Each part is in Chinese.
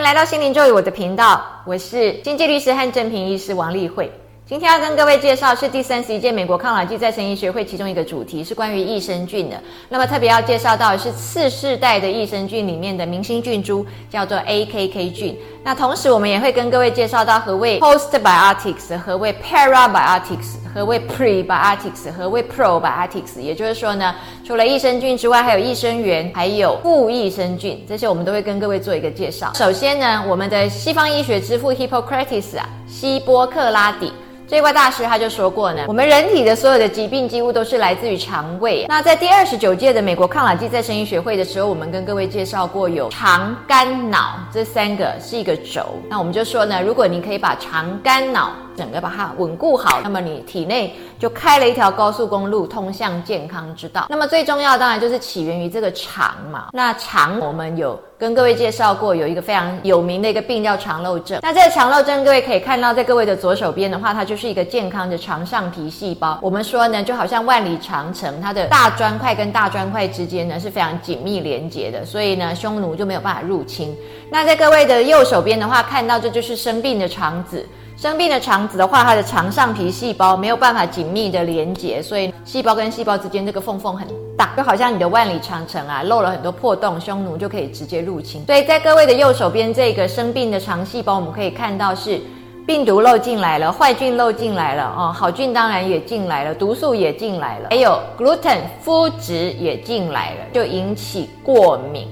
迎来到心灵咒语我的频道，我是经济律师和正平医师王丽慧。今天要跟各位介绍是第三十一届美国抗老剂再生医学会其中一个主题是关于益生菌的。那么特别要介绍到的是次世代的益生菌里面的明星菌株，叫做 AKK 菌。那同时我们也会跟各位介绍到何谓 postbiotics，何谓 parabiotics，何谓 prebiotics，何谓 probiotics。也就是说呢，除了益生菌之外，还有益生元，还有副益生菌，这些我们都会跟各位做一个介绍。首先呢，我们的西方医学之父 Hippocrates 啊，希波克拉底。这位大师他就说过呢，我们人体的所有的疾病几乎都是来自于肠胃。那在第二十九届的美国抗老剂再生医学会的时候，我们跟各位介绍过有肠、肝、脑这三个是一个轴。那我们就说呢，如果你可以把肠、肝、脑整个把它稳固好，那么你体内就开了一条高速公路，通向健康之道。那么最重要当然就是起源于这个肠嘛。那肠我们有跟各位介绍过，有一个非常有名的一个病叫肠漏症。那这个肠漏症，各位可以看到，在各位的左手边的话，它就是一个健康的肠上皮细胞。我们说呢，就好像万里长城，它的大砖块跟大砖块之间呢是非常紧密连接的，所以呢，匈奴就没有办法入侵。那在各位的右手边的话，看到这就是生病的肠子。生病的肠子的话，它的肠上皮细胞没有办法紧密的连接，所以细胞跟细胞之间这个缝缝很大，就好像你的万里长城啊，漏了很多破洞，匈奴就可以直接入侵。所以在各位的右手边这个生病的肠细胞，我们可以看到是病毒漏进来了，坏菌漏进来了哦，好菌当然也进来了，毒素也进来了，还有 gluten 麸质也进来了，就引起过敏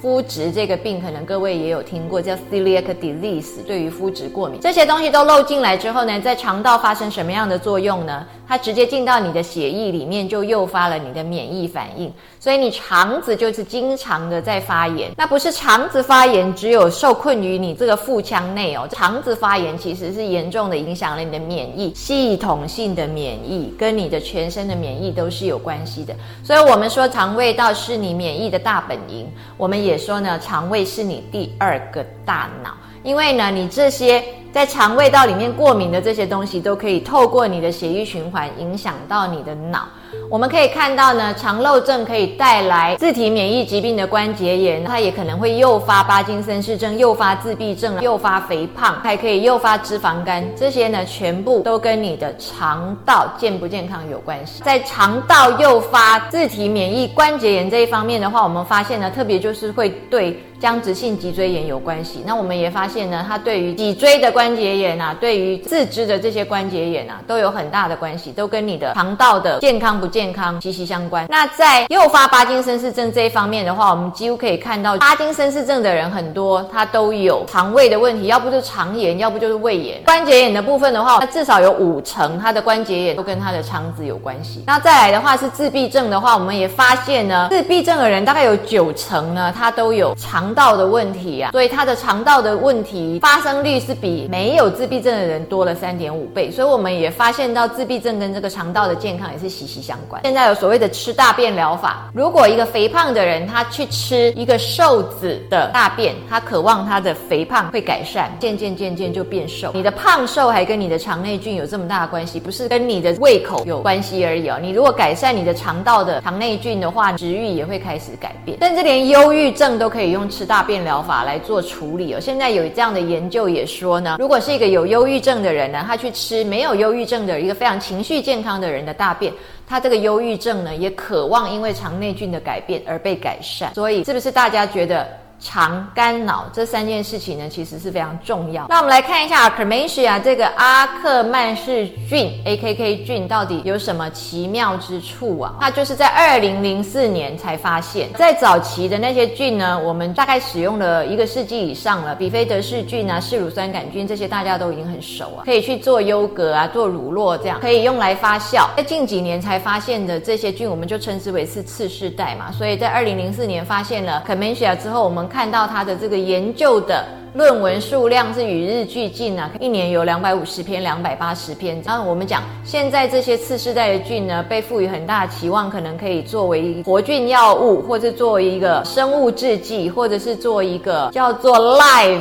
肤。质这个病，可能各位也有听过，叫 celiac disease，对于肤质过敏。这些东西都漏进来之后呢，在肠道发生什么样的作用呢？它直接进到你的血液里面，就诱发了你的免疫反应，所以你肠子就是经常的在发炎。那不是肠子发炎，只有受困于你这个腹腔内哦。肠子发炎其实是严重的影响了你的免疫系统性的免疫，跟你的全身的免疫都是有关系的。所以我们说肠胃道是你免疫的大本营，我们也说呢，肠胃是你第二个大脑，因为呢，你这些。在肠胃道里面过敏的这些东西，都可以透过你的血液循环影响到你的脑。我们可以看到呢，肠漏症可以带来自体免疫疾病的关节炎，它也可能会诱发巴金森氏症、诱发自闭症、诱发肥胖，还可以诱发脂肪肝。这些呢，全部都跟你的肠道健不健康有关系。在肠道诱发自体免疫关节炎这一方面的话，我们发现呢，特别就是会对僵直性脊椎炎有关系。那我们也发现呢，它对于脊椎的关节炎啊，对于自肢的这些关节炎啊，都有很大的关系，都跟你的肠道的健康不健。康息息相关。那在诱发巴金森氏症这一方面的话，我们几乎可以看到，巴金森氏症的人很多，他都有肠胃的问题，要不就是肠炎，要不就是胃炎。关节炎的部分的话，它至少有五成，他的关节炎都跟他的肠子有关系。那再来的话是自闭症的话，我们也发现呢，自闭症的人大概有九成呢，他都有肠道的问题啊，所以他的肠道的问题发生率是比没有自闭症的人多了三点五倍。所以我们也发现到自闭症跟这个肠道的健康也是息息相关。现在有所谓的吃大便疗法，如果一个肥胖的人他去吃一个瘦子的大便，他渴望他的肥胖会改善，渐渐渐渐就变瘦。你的胖瘦还跟你的肠内菌有这么大的关系，不是跟你的胃口有关系而已哦。你如果改善你的肠道的肠内菌的话，食欲也会开始改变。甚至连忧郁症都可以用大便疗法来做处理哦。现在有这样的研究也说呢，如果是一个有忧郁症的人呢，他去吃没有忧郁症的一个非常情绪健康的人的大便。他这个忧郁症呢，也渴望因为肠内菌的改变而被改善，所以是不是大家觉得？肠、肝、脑这三件事情呢，其实是非常重要。那我们来看一下 a 曼氏啊，这个阿克曼氏菌 （AKK 菌）到底有什么奇妙之处啊？它就是在二零零四年才发现，在早期的那些菌呢，我们大概使用了一个世纪以上了。比菲德氏菌啊、嗜乳酸杆菌这些大家都已经很熟啊，可以去做优格啊、做乳酪这样，可以用来发酵。在近几年才发现的这些菌，我们就称之为是次世代嘛。所以在二零零四年发现了 c a m e n c i a 之后，我们看到它的这个研究的论文数量是与日俱进啊，一年有两百五十篇、两百八十篇。然后我们讲，现在这些次世代的菌呢，被赋予很大的期望，可能可以作为活菌药物，或者作为一个生物制剂，或者是做一个叫做 live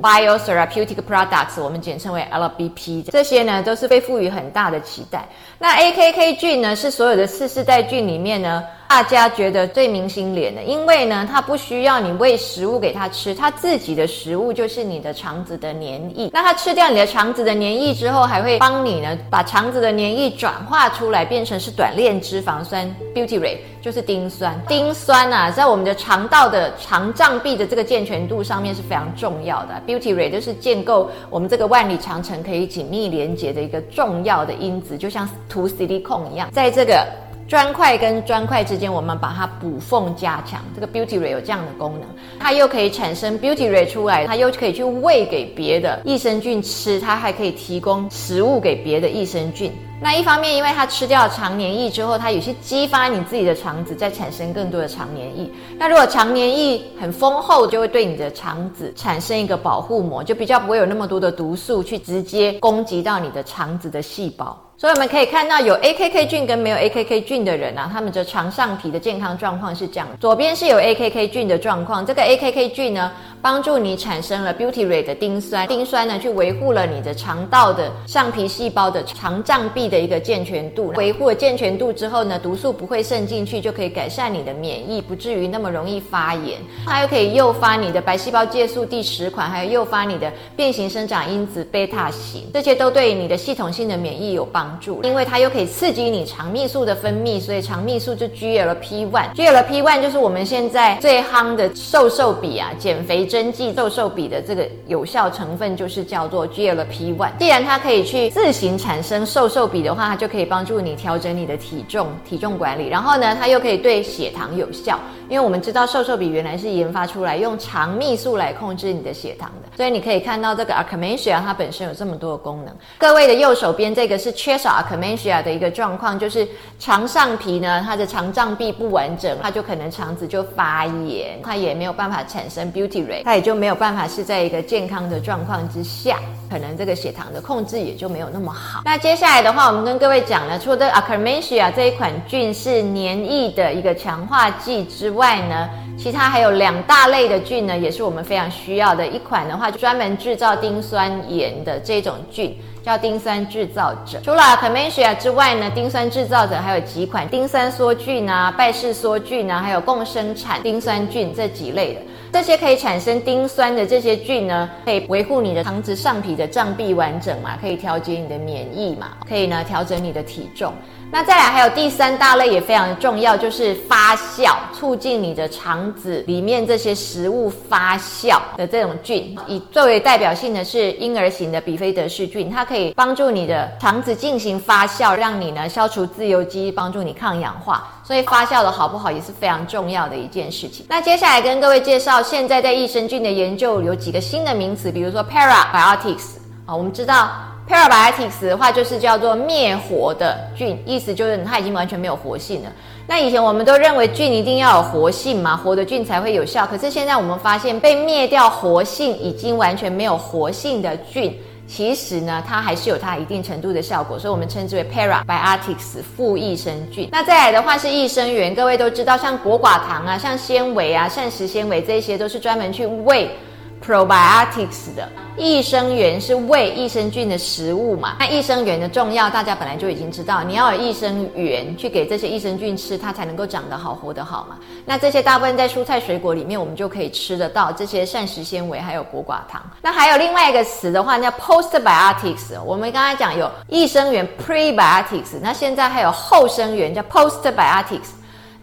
biotherapeutic products，我们简称为 LBP。这些呢，都是被赋予很大的期待。那 AKK 菌呢，是所有的次世代菌里面呢。大家觉得最明星脸的，因为呢，它不需要你喂食物给它吃，它自己的食物就是你的肠子的粘液。那它吃掉你的肠子的粘液之后，还会帮你呢把肠子的粘液转化出来，变成是短链脂肪酸 butyrate，就是丁酸。丁酸啊，在我们的肠道的肠障壁的这个健全度上面是非常重要的。butyrate 就是建构我们这个万里长城可以紧密连接的一个重要的因子，就像涂 C D 控一样，在这个。砖块跟砖块之间，我们把它补缝加强。这个 beauty ray 有这样的功能，它又可以产生 beauty ray 出来，它又可以去喂给别的益生菌吃，它还可以提供食物给别的益生菌。那一方面，因为它吃掉肠黏液之后，它有些激发你自己的肠子再产生更多的肠黏液。那如果肠黏液很丰厚，就会对你的肠子产生一个保护膜，就比较不会有那么多的毒素去直接攻击到你的肠子的细胞。所以我们可以看到，有 AKK 菌跟没有 AKK 菌的人啊，他们的肠上皮的健康状况是这样：左边是有 AKK 菌的状况，这个 AKK 菌呢，帮助你产生了 butyrate 的丁酸，丁酸呢去维护了你的肠道的上皮细胞的肠障壁的一个健全度，维护了健全度之后呢，毒素不会渗进去，就可以改善你的免疫，不至于那么容易发炎。它又可以诱发你的白细胞介素第十款，还有诱发你的变形生长因子贝塔型，这些都对你的系统性的免疫有帮。助，因为它又可以刺激你肠泌素的分泌，所以肠泌素就 GLP one。GLP one 就是我们现在最夯的瘦瘦比啊，减肥针剂瘦瘦比的这个有效成分就是叫做 GLP one。既然它可以去自行产生瘦瘦比的话，它就可以帮助你调整你的体重、体重管理。然后呢，它又可以对血糖有效，因为我们知道瘦瘦笔原来是研发出来用肠泌素来控制你的血糖的，所以你可以看到这个 a c m a c i a 它本身有这么多的功能。各位的右手边这个是缺。少 a c m a c i a 的一个状况，就是肠上皮呢，它的肠脏壁不完整，它就可能肠子就发炎，它也没有办法产生 beauty rate，它也就没有办法是在一个健康的状况之下，可能这个血糖的控制也就没有那么好。那接下来的话，我们跟各位讲呢，除了 a c m a c i a 这一款菌是黏液的一个强化剂之外外呢，其他还有两大类的菌呢，也是我们非常需要的。一款的话，就专门制造丁酸盐的这种菌。叫丁酸制造者。除了 c o m m e n c i a 之外呢，丁酸制造者还有几款丁酸梭菌啊、拜氏梭菌啊，还有共生产丁酸菌这几类的。这些可以产生丁酸的这些菌呢，可以维护你的肠子上皮的脏壁完整嘛，可以调节你的免疫嘛，可以呢调整你的体重。那再来还有第三大类也非常重要，就是发酵，促进你的肠子里面这些食物发酵的这种菌。以作为代表性的是婴儿型的比菲德氏菌，它可以帮助你的肠子进行发酵，让你呢消除自由基，帮助你抗氧化。所以发酵的好不好也是非常重要的一件事情。那接下来跟各位介绍，现在在益生菌的研究有几个新的名词，比如说 parabiotics 啊，我们知道。Parabiotics 的话就是叫做灭活的菌，意思就是它已经完全没有活性了。那以前我们都认为菌一定要有活性嘛，活的菌才会有效。可是现在我们发现，被灭掉活性已经完全没有活性的菌，其实呢，它还是有它一定程度的效果，所以我们称之为 Parabiotics 副益生菌。那再来的话是益生元，各位都知道，像果寡糖啊，像纤维啊，膳食纤维这些都是专门去喂。Probiotics 的益生元是喂益生菌的食物嘛？那益生元的重要，大家本来就已经知道，你要有益生元去给这些益生菌吃，它才能够长得好、活得好嘛。那这些大部分在蔬菜水果里面，我们就可以吃得到这些膳食纤维，还有果寡糖。那还有另外一个词的话，叫 Postbiotics。我们刚才讲有益生元 Prebiotics，那现在还有后生元叫 Postbiotics。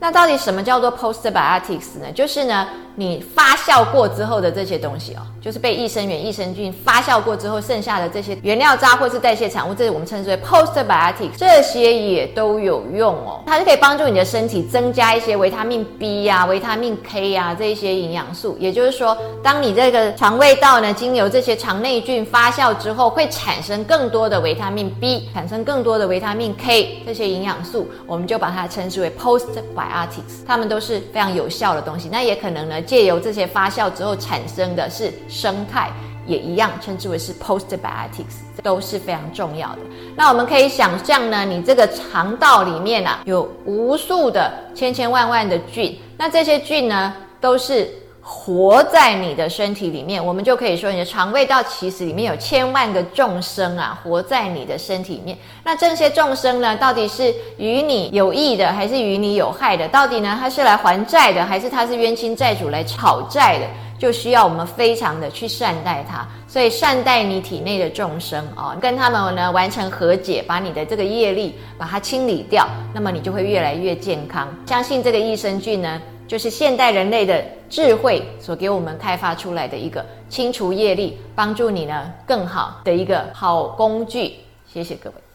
那到底什么叫做 Postbiotics 呢？就是呢。你发酵过之后的这些东西哦，就是被益生元、益生菌发酵过之后剩下的这些原料渣或是代谢产物，这是我们称之为 postbiotics，这些也都有用哦。它就可以帮助你的身体增加一些维他命 B 呀、维他命 K 呀这一些营养素。也就是说，当你这个肠胃道呢，经由这些肠内菌发酵之后，会产生更多的维他命 B，产生更多的维他命 K 这些营养素，我们就把它称之为 postbiotics，Artics，它们都是非常有效的东西。那也可能呢。借由这些发酵之后产生的是生态，也一样称之为是 postbiotics，都是非常重要的。那我们可以想象呢，你这个肠道里面啊，有无数的千千万万的菌，那这些菌呢，都是活在你的身体里面，我们就可以说你的肠胃道其实里面有千万个众生啊，活在你的身体里面。那这些众生呢，到底是与你有益的，还是与你有害的？到底呢，他是来还债的，还是他是冤亲债主来讨债的？就需要我们非常的去善待他。所以善待你体内的众生哦，跟他们呢完成和解，把你的这个业力把它清理掉，那么你就会越来越健康。相信这个益生菌呢。就是现代人类的智慧所给我们开发出来的一个清除业力、帮助你呢更好的一个好工具。谢谢各位。